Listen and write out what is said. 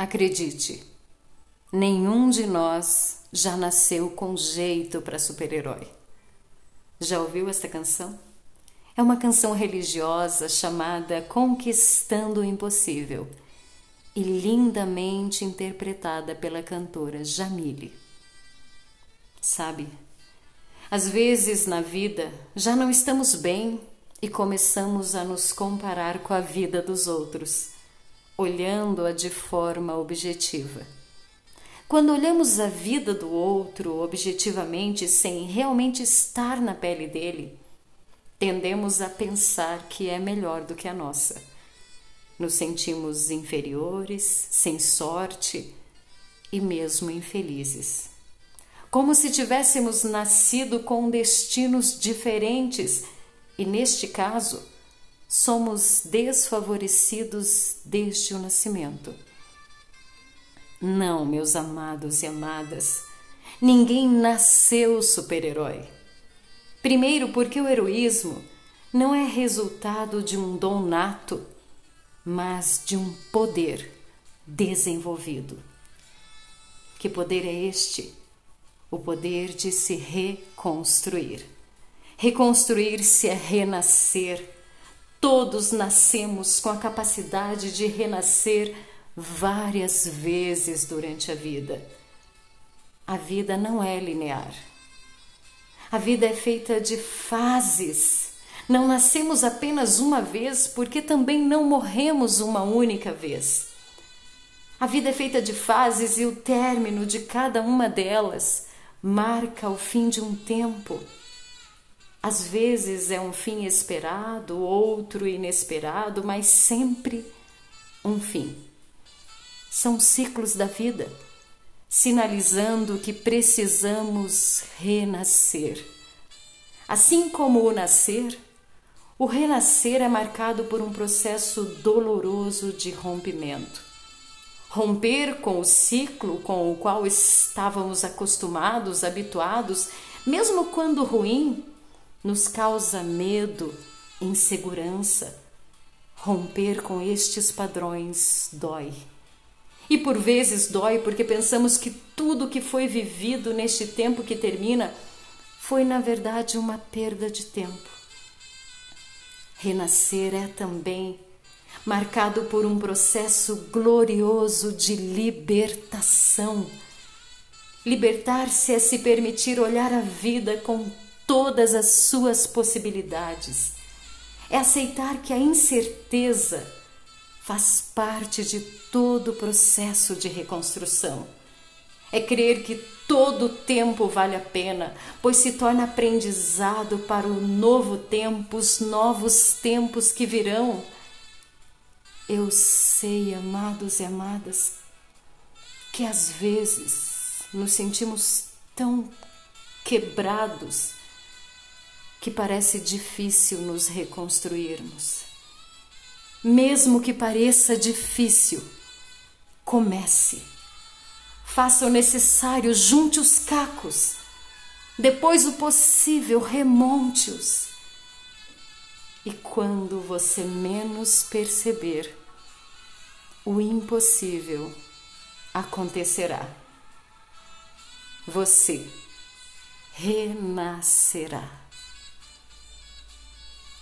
Acredite, nenhum de nós já nasceu com jeito para super-herói. Já ouviu esta canção? É uma canção religiosa chamada Conquistando o Impossível e lindamente interpretada pela cantora Jamile. Sabe, às vezes na vida já não estamos bem e começamos a nos comparar com a vida dos outros olhando-a de forma objetiva. Quando olhamos a vida do outro objetivamente, sem realmente estar na pele dele, tendemos a pensar que é melhor do que a nossa. Nos sentimos inferiores, sem sorte e mesmo infelizes. Como se tivéssemos nascido com destinos diferentes e, neste caso, somos desfavorecidos desde o nascimento. Não, meus amados e amadas, ninguém nasceu super-herói. Primeiro, porque o heroísmo não é resultado de um dom nato, mas de um poder desenvolvido. Que poder é este? O poder de se reconstruir. Reconstruir-se é renascer Todos nascemos com a capacidade de renascer várias vezes durante a vida. A vida não é linear. A vida é feita de fases. Não nascemos apenas uma vez, porque também não morremos uma única vez. A vida é feita de fases e o término de cada uma delas marca o fim de um tempo às vezes é um fim esperado, outro inesperado, mas sempre um fim. São ciclos da vida, sinalizando que precisamos renascer. Assim como o nascer, o renascer é marcado por um processo doloroso de rompimento. Romper com o ciclo com o qual estávamos acostumados, habituados, mesmo quando ruim, nos causa medo, insegurança. Romper com estes padrões dói. E por vezes dói porque pensamos que tudo que foi vivido neste tempo que termina foi, na verdade, uma perda de tempo. Renascer é também marcado por um processo glorioso de libertação. Libertar-se é se permitir olhar a vida com todas as suas possibilidades. É aceitar que a incerteza faz parte de todo o processo de reconstrução. É crer que todo tempo vale a pena, pois se torna aprendizado para o novo tempo, os novos tempos que virão. Eu sei, amados e amadas, que às vezes nos sentimos tão quebrados que parece difícil nos reconstruirmos. Mesmo que pareça difícil, comece. Faça o necessário, junte os cacos. Depois o possível, remonte-os. E quando você menos perceber, o impossível acontecerá. Você renascerá.